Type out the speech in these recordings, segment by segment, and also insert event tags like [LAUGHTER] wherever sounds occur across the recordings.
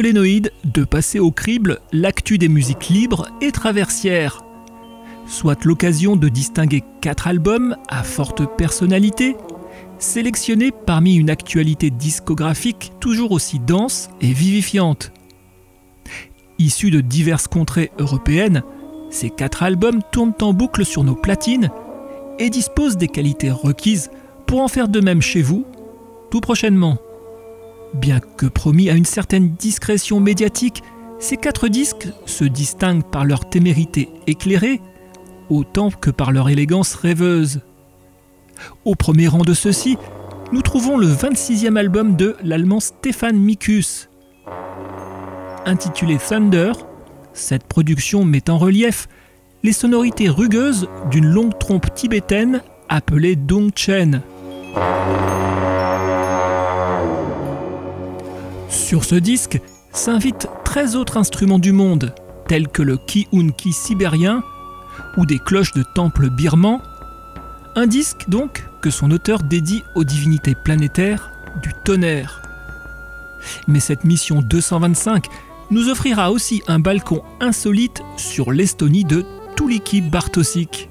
De passer au crible l'actu des musiques libres et traversières. Soit l'occasion de distinguer quatre albums à forte personnalité, sélectionnés parmi une actualité discographique toujours aussi dense et vivifiante. Issus de diverses contrées européennes, ces quatre albums tournent en boucle sur nos platines et disposent des qualités requises pour en faire de même chez vous, tout prochainement. Bien que promis à une certaine discrétion médiatique, ces quatre disques se distinguent par leur témérité éclairée, autant que par leur élégance rêveuse. Au premier rang de ceux-ci, nous trouvons le 26e album de l'allemand Stefan Mikus. Intitulé Thunder, cette production met en relief les sonorités rugueuses d'une longue trompe tibétaine appelée Dongchen. Sur ce disque s'invitent 13 autres instruments du monde, tels que le ki-un-ki sibérien ou des cloches de temple birman. Un disque donc que son auteur dédie aux divinités planétaires du tonnerre. Mais cette mission 225 nous offrira aussi un balcon insolite sur l'Estonie de Tuliki Bartosik.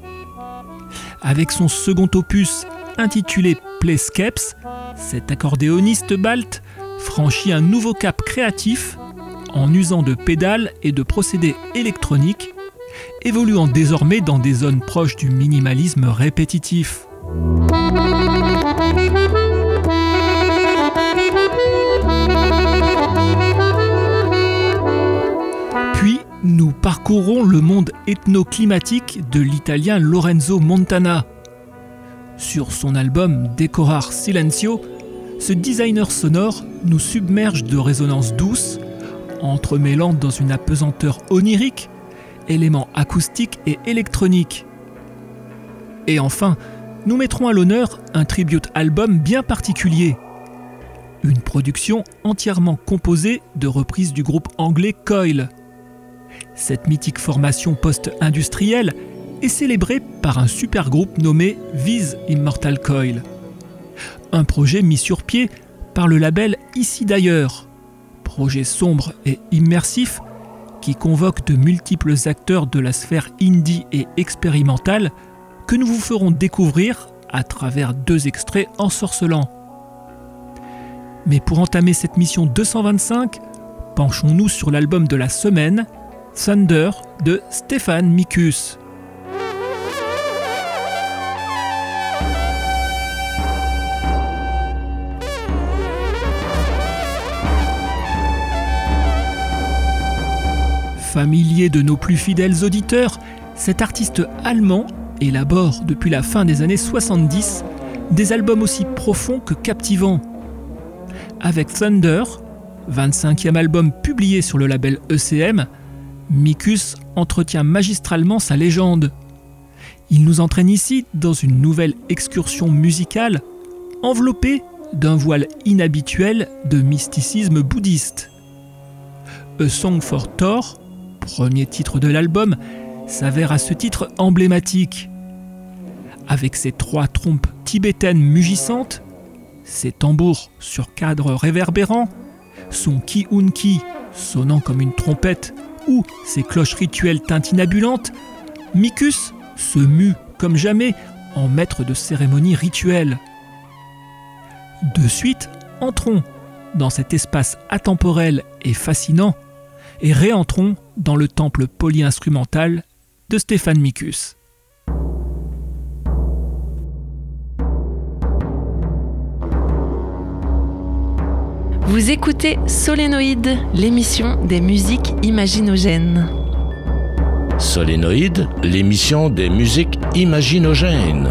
Avec son second opus intitulé Playscapes, cet accordéoniste balte franchit un nouveau cap créatif en usant de pédales et de procédés électroniques, évoluant désormais dans des zones proches du minimalisme répétitif. Puis, nous parcourons le monde ethno-climatique de l'italien Lorenzo Montana. Sur son album Decorar Silencio, ce designer sonore nous submerge de résonances douces, entremêlant dans une apesanteur onirique éléments acoustiques et électroniques. Et enfin, nous mettrons à l'honneur un tribute album bien particulier. Une production entièrement composée de reprises du groupe anglais Coil. Cette mythique formation post-industrielle est célébrée par un super groupe nommé Viz Immortal Coil un projet mis sur pied par le label Ici d'ailleurs, projet sombre et immersif qui convoque de multiples acteurs de la sphère indie et expérimentale que nous vous ferons découvrir à travers deux extraits ensorcelants. Mais pour entamer cette mission 225, penchons-nous sur l'album de la semaine, Thunder de Stéphane Mikus. Familier de nos plus fidèles auditeurs, cet artiste allemand élabore depuis la fin des années 70 des albums aussi profonds que captivants. Avec Thunder, 25e album publié sur le label ECM, Mikus entretient magistralement sa légende. Il nous entraîne ici dans une nouvelle excursion musicale enveloppée d'un voile inhabituel de mysticisme bouddhiste. A Song for Thor premier titre de l'album, s'avère à ce titre emblématique. Avec ses trois trompes tibétaines mugissantes, ses tambours sur cadre réverbérant, son ki-un-ki sonnant comme une trompette, ou ses cloches rituelles tintinabulantes, Micus se mue comme jamais en maître de cérémonies rituelles. De suite, entrons dans cet espace atemporel et fascinant et réentrons dans le temple polyinstrumental de Stéphane Micus. Vous écoutez Solénoïde, l'émission des musiques imaginogènes. Solénoïde, l'émission des musiques imaginogènes.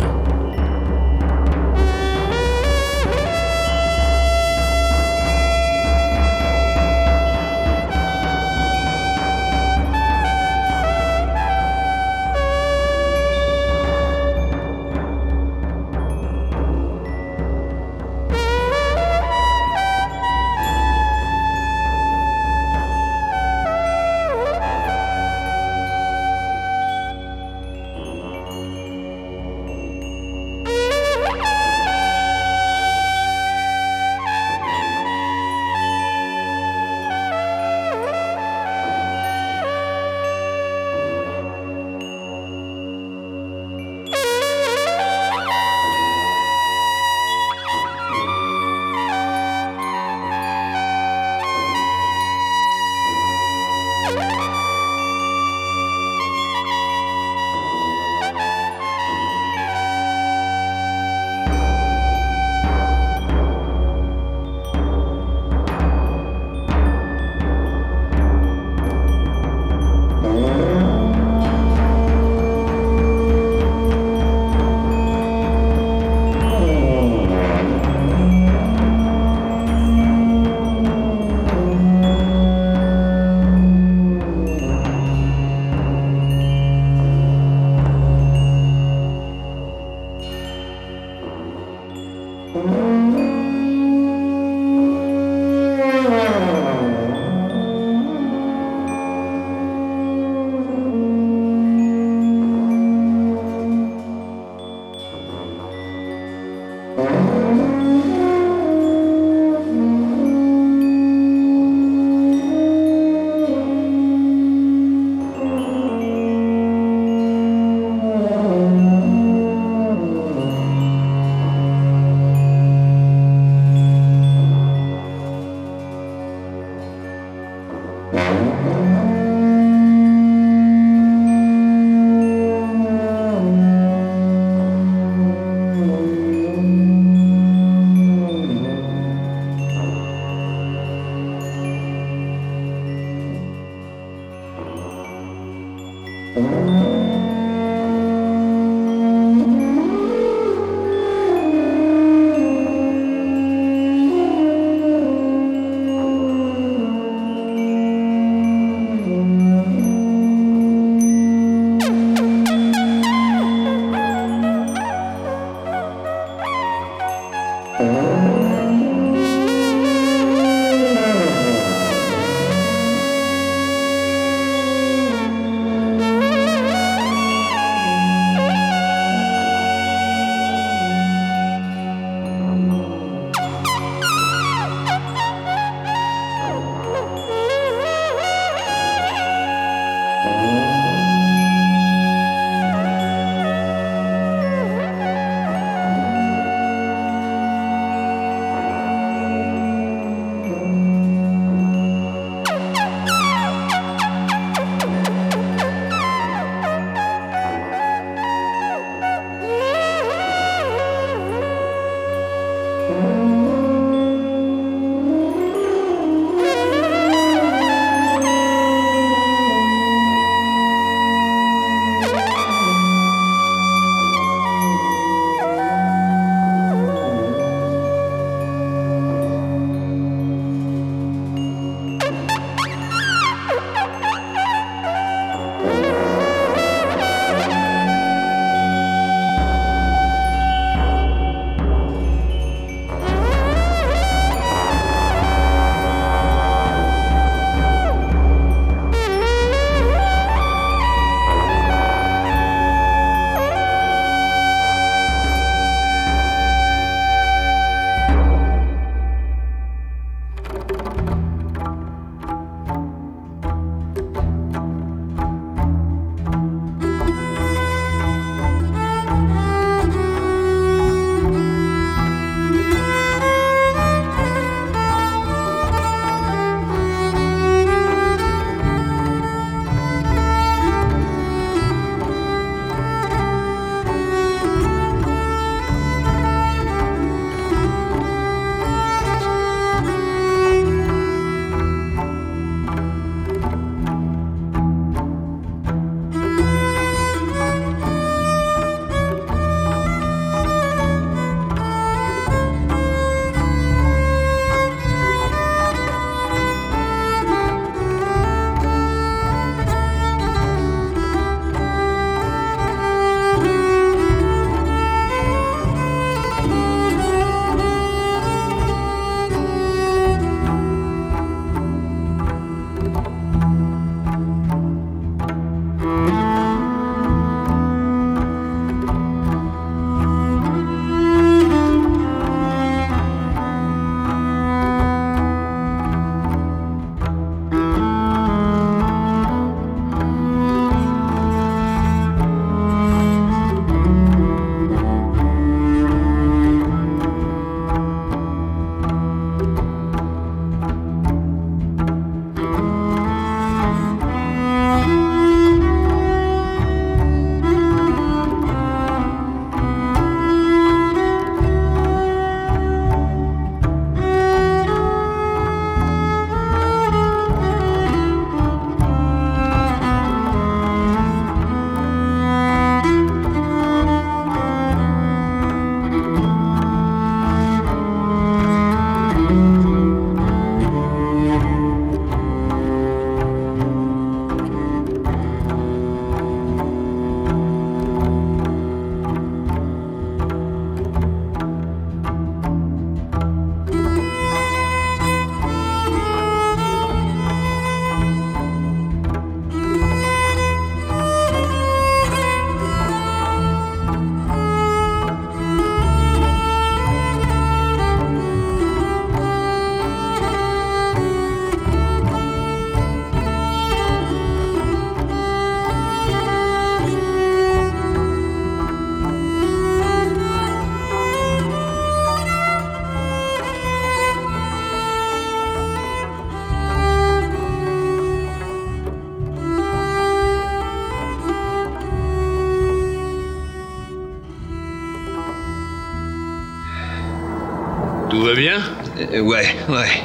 Ouais.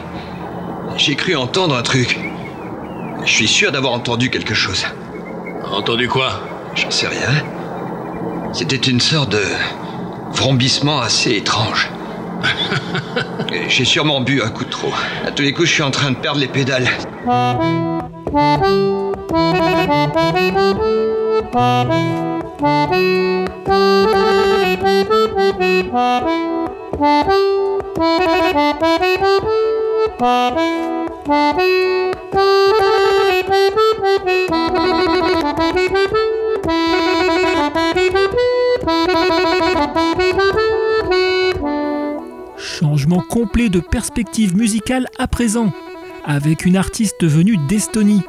J'ai cru entendre un truc. Je suis sûr d'avoir entendu quelque chose. Entendu quoi? J'en sais rien. C'était une sorte de vrombissement assez étrange. [LAUGHS] J'ai sûrement bu un coup de trop. À tous les coups, je suis en train de perdre les pédales. [LAUGHS] Changement complet de perspective musicale à présent, avec une artiste venue d'Estonie.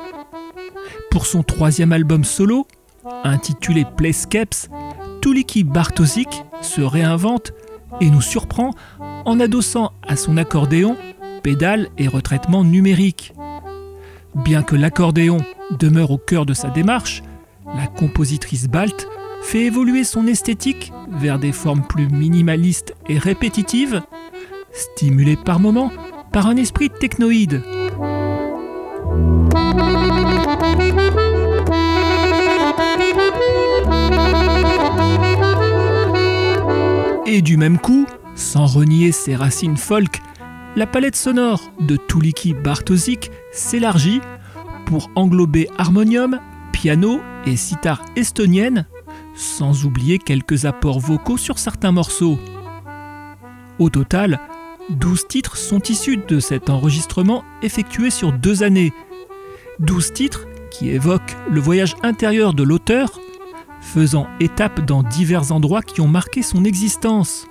Pour son troisième album solo, intitulé Playscapes, Tuliki Bartosik se réinvente et nous surprend en adossant à son accordéon pédales et retraitement numérique. Bien que l'accordéon demeure au cœur de sa démarche, la compositrice balte fait évoluer son esthétique vers des formes plus minimalistes et répétitives, stimulées par moments par un esprit technoïde. Et du même coup, sans renier ses racines folk, la palette sonore de Tuliki Bartosik s'élargit pour englober harmonium, piano et sitar estonienne, sans oublier quelques apports vocaux sur certains morceaux. Au total, 12 titres sont issus de cet enregistrement effectué sur deux années. 12 titres qui évoquent le voyage intérieur de l'auteur, faisant étape dans divers endroits qui ont marqué son existence.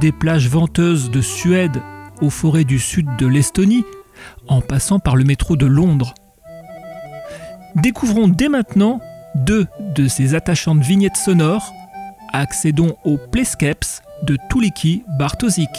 Des plages venteuses de Suède aux forêts du sud de l'Estonie, en passant par le métro de Londres. Découvrons dès maintenant deux de ces attachantes vignettes sonores. Accédons au Playscapes de Tuliki Bartosik.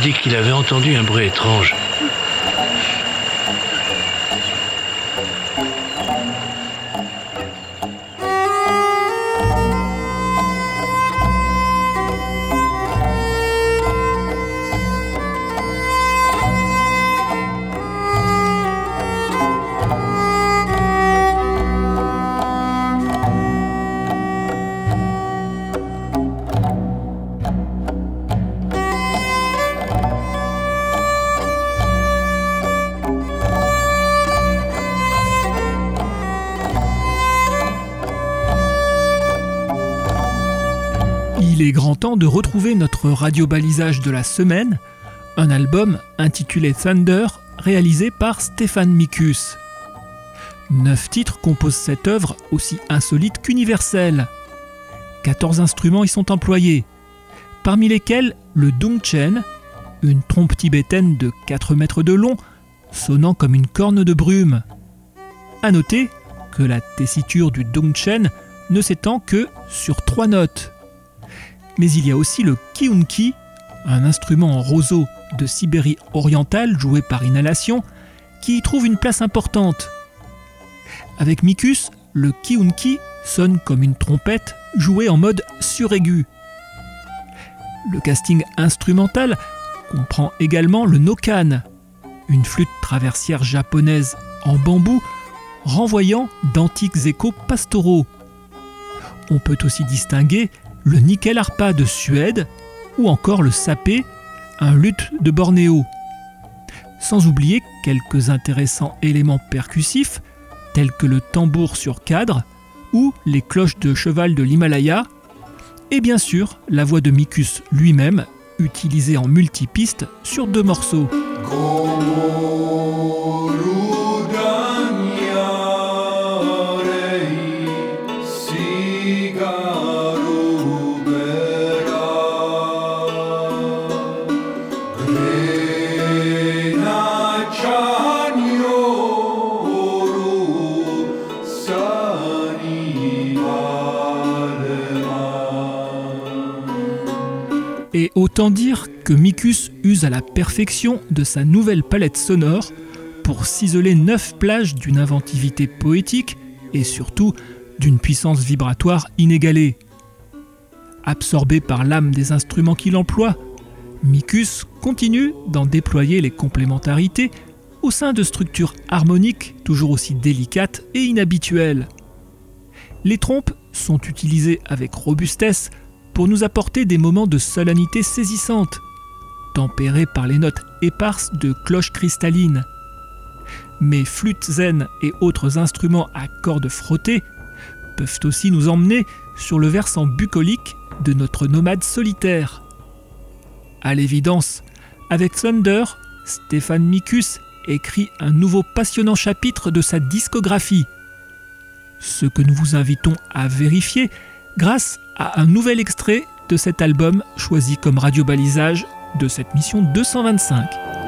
Dit qu'il avait entendu un bruit étrange. Il est grand temps de retrouver notre radio-balisage de la semaine, un album intitulé Thunder, réalisé par Stéphane Mikus. Neuf titres composent cette œuvre aussi insolite qu'universelle. 14 instruments y sont employés, parmi lesquels le dongchen, une trompe tibétaine de 4 mètres de long, sonnant comme une corne de brume. A noter que la tessiture du dongchen ne s'étend que sur trois notes. Mais il y a aussi le kiunki, un instrument en roseau de Sibérie orientale joué par inhalation, qui y trouve une place importante. Avec Mikus, le kiunki sonne comme une trompette jouée en mode suraigu. Le casting instrumental comprend également le nokan, une flûte traversière japonaise en bambou renvoyant d'antiques échos pastoraux. On peut aussi distinguer le nickel arpa de Suède ou encore le sapé, un luth de Bornéo. Sans oublier quelques intéressants éléments percussifs tels que le tambour sur cadre ou les cloches de cheval de l'Himalaya, et bien sûr la voix de Mikus lui-même, utilisée en multipiste sur deux morceaux. Dire que Mikus use à la perfection de sa nouvelle palette sonore pour ciseler neuf plages d'une inventivité poétique et surtout d'une puissance vibratoire inégalée. Absorbé par l'âme des instruments qu'il emploie, Mikus continue d'en déployer les complémentarités au sein de structures harmoniques toujours aussi délicates et inhabituelles. Les trompes sont utilisées avec robustesse pour nous apporter des moments de solennité saisissante, tempérés par les notes éparses de cloches cristallines. Mais flûtes zen et autres instruments à cordes frottées peuvent aussi nous emmener sur le versant bucolique de notre nomade solitaire. À l'évidence, avec Thunder, Stéphane Mikus écrit un nouveau passionnant chapitre de sa discographie. Ce que nous vous invitons à vérifier grâce à un nouvel extrait de cet album choisi comme radio-balisage de cette mission 225.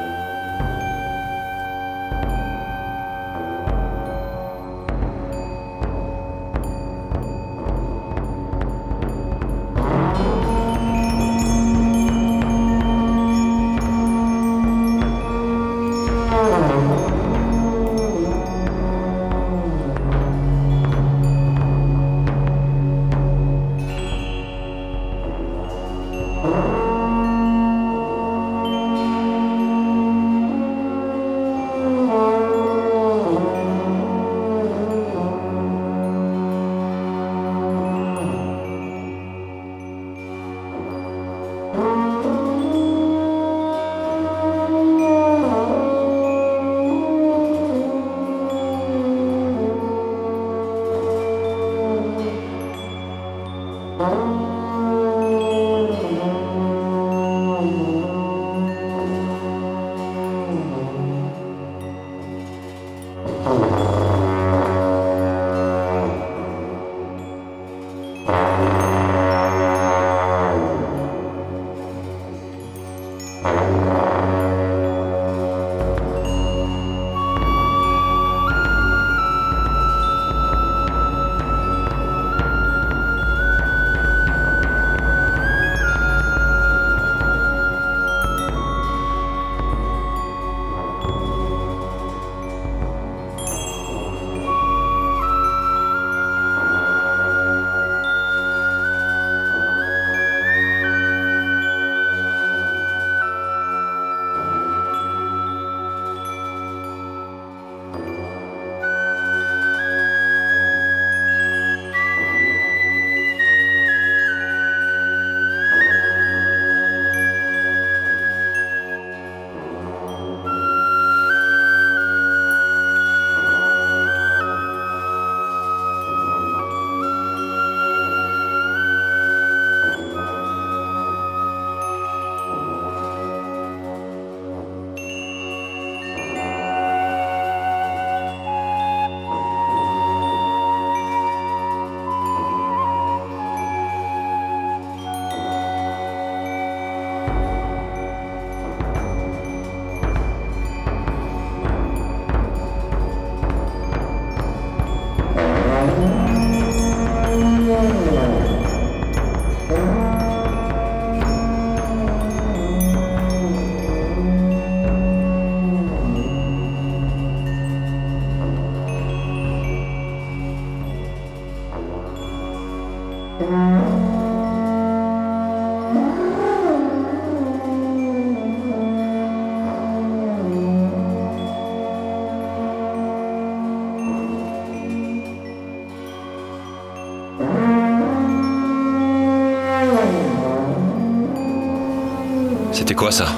Quoi ça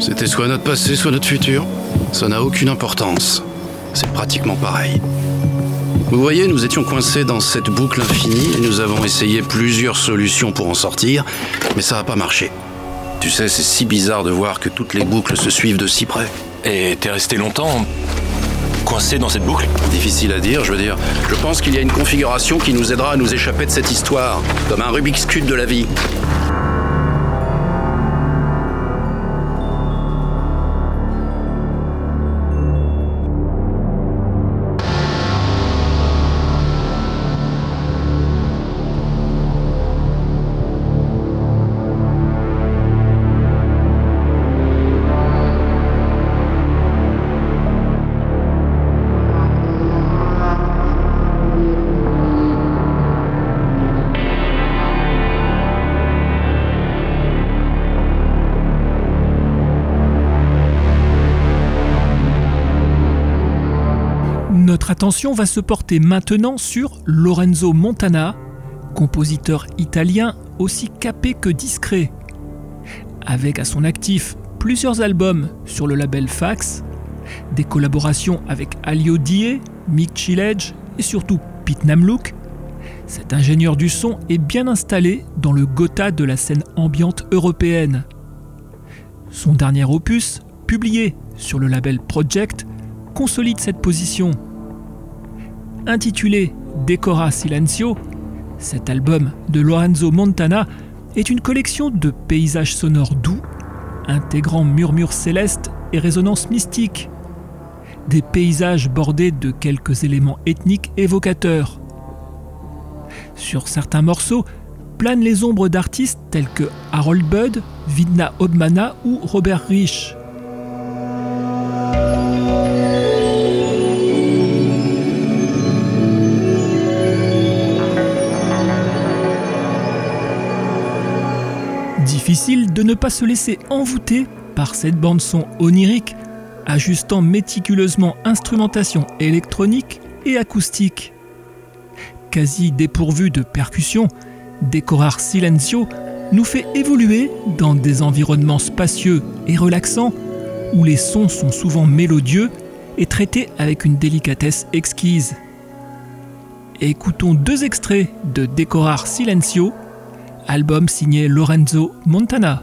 C'était soit notre passé, soit notre futur. Ça n'a aucune importance. C'est pratiquement pareil. Vous voyez, nous étions coincés dans cette boucle infinie et nous avons essayé plusieurs solutions pour en sortir, mais ça n'a pas marché. Tu sais, c'est si bizarre de voir que toutes les boucles se suivent de si près. Et t'es resté longtemps coincé dans cette boucle? Difficile à dire, je veux dire. Je pense qu'il y a une configuration qui nous aidera à nous échapper de cette histoire, comme un Rubik's Cube de la vie. Attention va se porter maintenant sur Lorenzo Montana, compositeur italien aussi capé que discret. Avec à son actif plusieurs albums sur le label Fax, des collaborations avec Alio Die, Mick Chiledge et surtout Pete Namlook, cet ingénieur du son est bien installé dans le Gotha de la scène ambiante européenne. Son dernier opus, publié sur le label Project, consolide cette position. Intitulé Decora Silencio, cet album de Lorenzo Montana est une collection de paysages sonores doux, intégrant murmures célestes et résonances mystiques. Des paysages bordés de quelques éléments ethniques évocateurs. Sur certains morceaux planent les ombres d'artistes tels que Harold Budd, Vidna Obmana ou Robert Rich. De ne pas se laisser envoûter par cette bande-son onirique, ajustant méticuleusement instrumentation électronique et acoustique. Quasi dépourvu de percussions, Décorar Silencio nous fait évoluer dans des environnements spacieux et relaxants où les sons sont souvent mélodieux et traités avec une délicatesse exquise. Écoutons deux extraits de Décorar Silencio album signé Lorenzo Montana.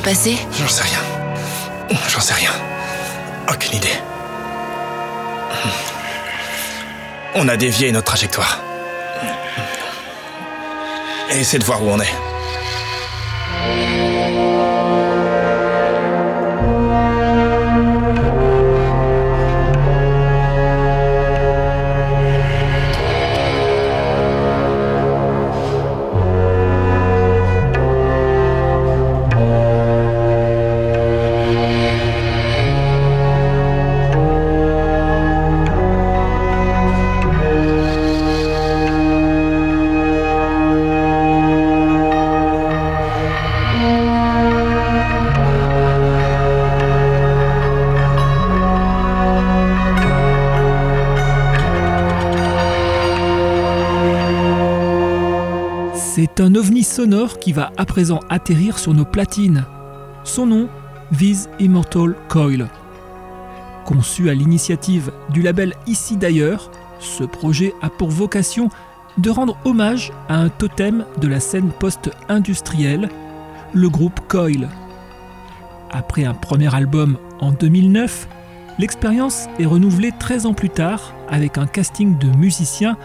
Passé J'en sais rien. J'en sais rien. Aucune idée. On a dévié notre trajectoire. Et c'est de voir où on est. qui va à présent atterrir sur nos platines. Son nom, Vise Immortal Coil. Conçu à l'initiative du label Ici d'ailleurs, ce projet a pour vocation de rendre hommage à un totem de la scène post-industrielle, le groupe Coil. Après un premier album en 2009, l'expérience est renouvelée 13 ans plus tard avec un casting de musiciens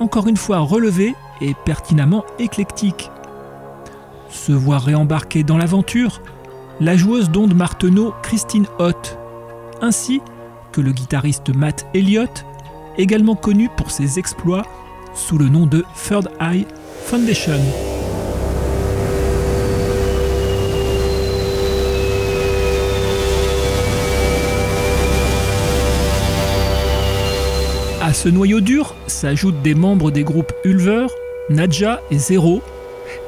encore une fois relevé et pertinemment éclectique. Se voir réembarquer dans l'aventure, la joueuse d'ondes Marteneau Christine Hott, ainsi que le guitariste Matt Elliott, également connu pour ses exploits sous le nom de Third Eye Foundation. À ce noyau dur s'ajoutent des membres des groupes Ulver, Nadja et Zero,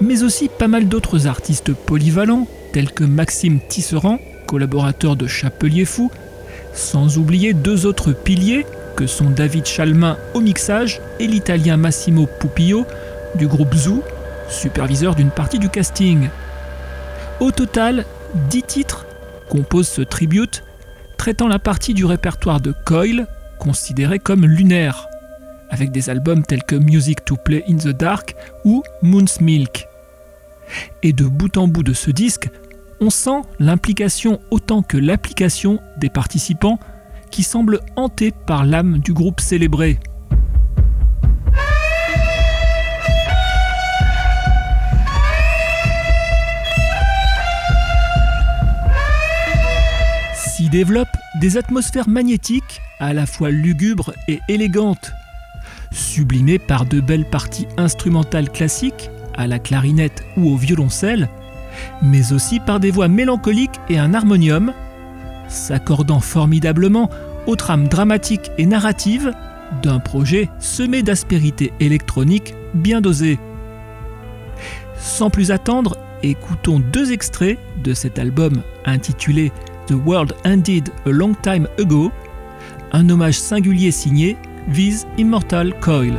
mais aussi pas mal d'autres artistes polyvalents tels que Maxime Tisserand, collaborateur de Chapelier Fou, sans oublier deux autres piliers que sont David Chalmin au mixage et l'italien Massimo Pupillo du groupe Zoo, superviseur d'une partie du casting. Au total, 10 titres composent ce tribute traitant la partie du répertoire de Coil considéré comme lunaire, avec des albums tels que Music to Play in the Dark ou Moon's Milk. Et de bout en bout de ce disque, on sent l'implication autant que l'application des participants qui semblent hantés par l'âme du groupe célébré. S'y développent des atmosphères magnétiques à la fois lugubres et élégantes, sublimées par de belles parties instrumentales classiques, à la clarinette ou au violoncelle, mais aussi par des voix mélancoliques et un harmonium, s'accordant formidablement aux trames dramatiques et narratives d'un projet semé d'aspérité électronique bien dosée. Sans plus attendre, écoutons deux extraits de cet album intitulé The World Ended a Long Time Ago, un hommage singulier signé Viz Immortal Coil.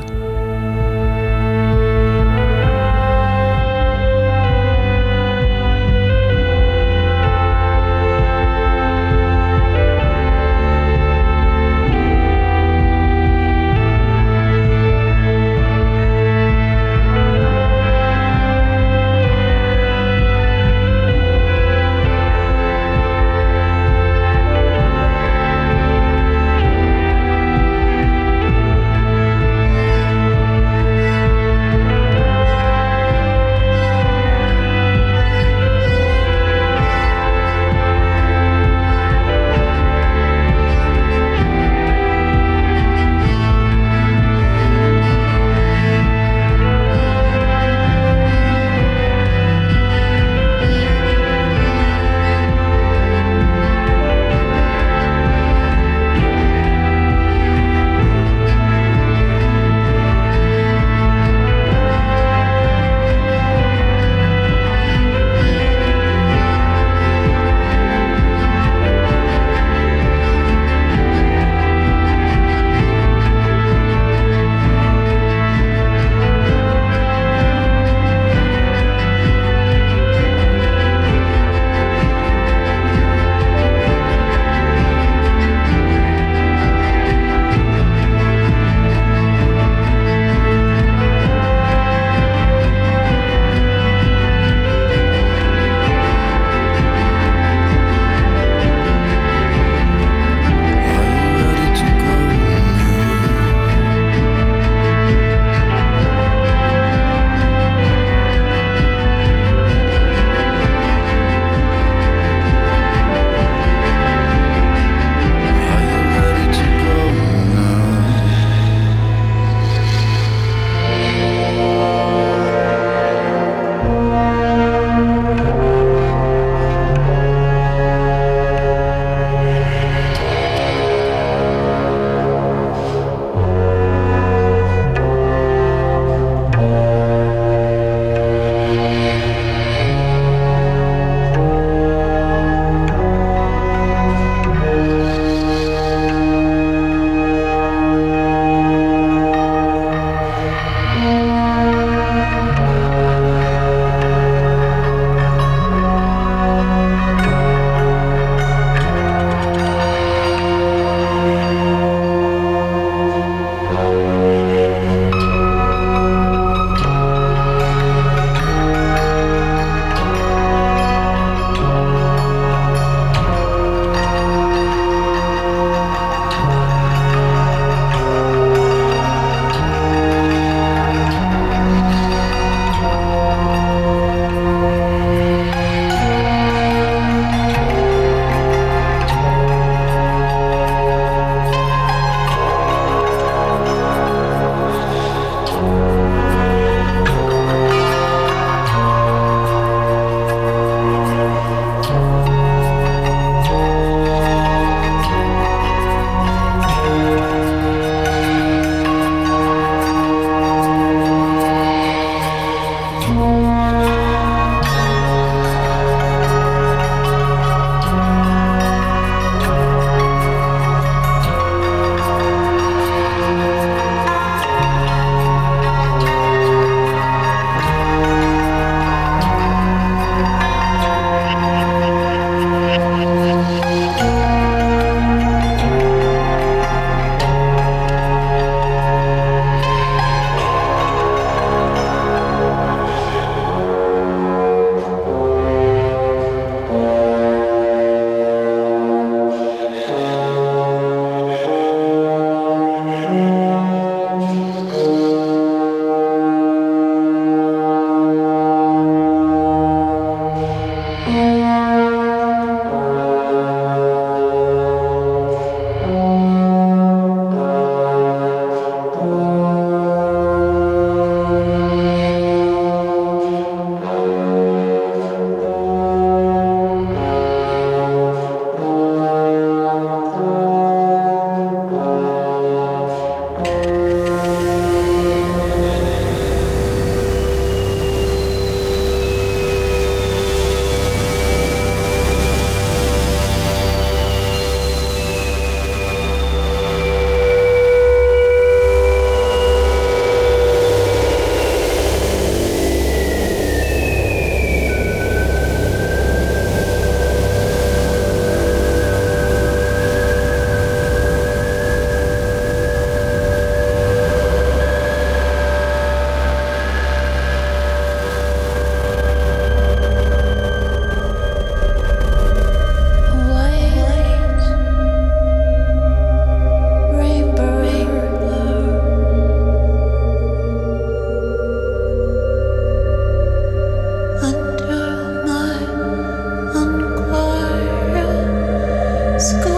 сказка.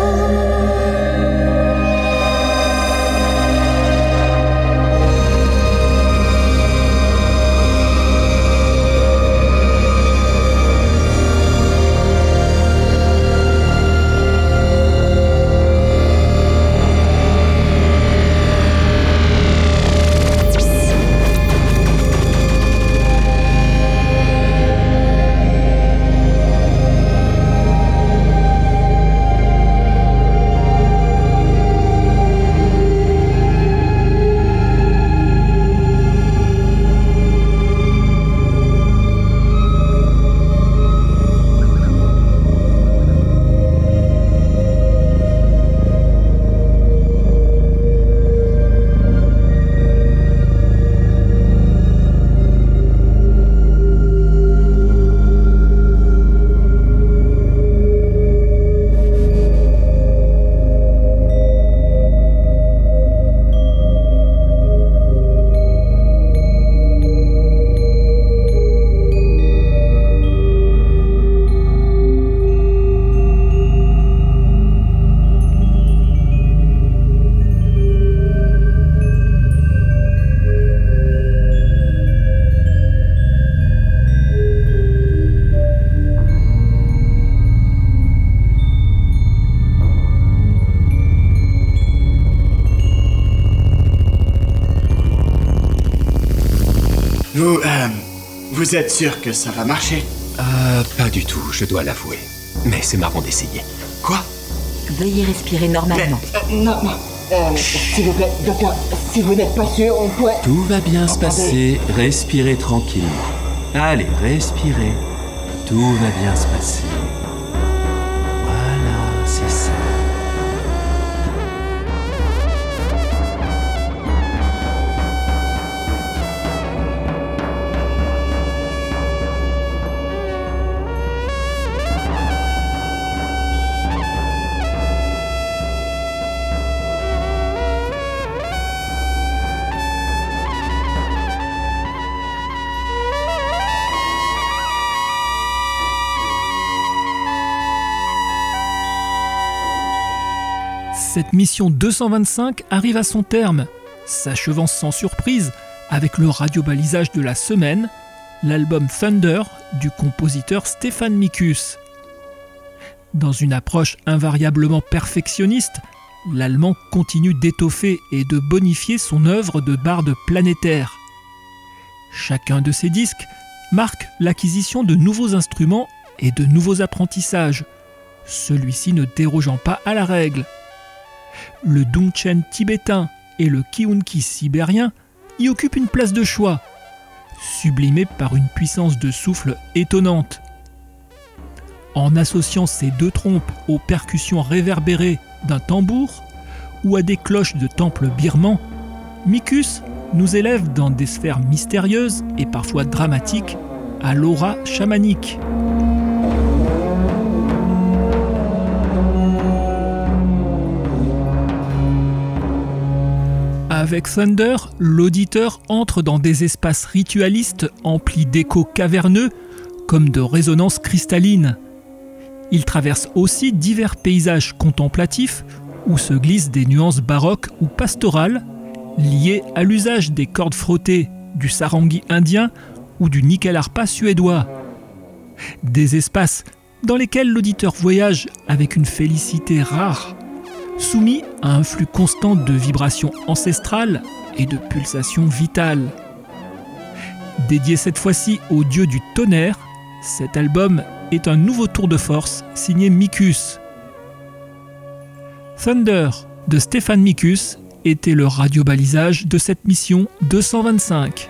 Vous êtes sûr que ça va marcher? Euh, pas du tout, je dois l'avouer. Mais c'est marrant d'essayer. Quoi? Veuillez respirer normalement. Non, non. Euh, S'il vous plaît, docteur, si vous n'êtes pas sûr, on pourrait... Tout va bien se passer, respirez tranquillement. Allez, respirez. Tout va bien se passer. Cette mission 225 arrive à son terme, s'achevant sans surprise avec le radiobalisage de la semaine, l'album Thunder du compositeur Stéphane Mikus. Dans une approche invariablement perfectionniste, l'Allemand continue d'étoffer et de bonifier son œuvre de barde planétaire. Chacun de ces disques marque l'acquisition de nouveaux instruments et de nouveaux apprentissages, celui-ci ne dérogeant pas à la règle. Le Dongchen tibétain et le Kiunki sibérien y occupent une place de choix, sublimée par une puissance de souffle étonnante. En associant ces deux trompes aux percussions réverbérées d'un tambour ou à des cloches de temples birmans, Mikus nous élève dans des sphères mystérieuses et parfois dramatiques à l'aura chamanique. Avec Thunder, l'auditeur entre dans des espaces ritualistes emplis d'échos caverneux comme de résonances cristallines. Il traverse aussi divers paysages contemplatifs où se glissent des nuances baroques ou pastorales liées à l'usage des cordes frottées, du sarangi indien ou du nickel arpa suédois. Des espaces dans lesquels l'auditeur voyage avec une félicité rare, soumis à un flux constant de vibrations ancestrales et de pulsations vitales. Dédié cette fois-ci au dieu du tonnerre, cet album est un nouveau tour de force signé Mikus. Thunder de Stéphane Mikus était le radiobalisage de cette mission 225.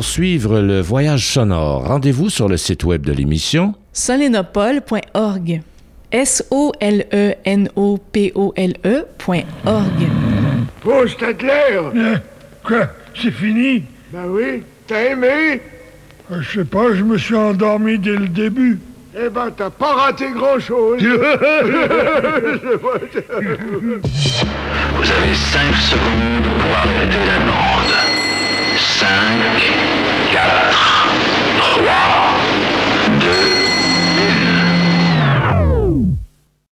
Poursuivre le voyage sonore, rendez-vous sur le site web de l'émission solenopole.org. S-O-L-E-N-O-P-O-L-E.org. Oh, Stadler Quoi? C'est fini? Ben oui, t'as aimé? Euh, Je sais pas, je me suis endormi dès le début. Eh ben, t'as pas raté grand-chose. [LAUGHS] Vous avez 5 secondes pour arrêter la bande. 5, 4, 3, 2,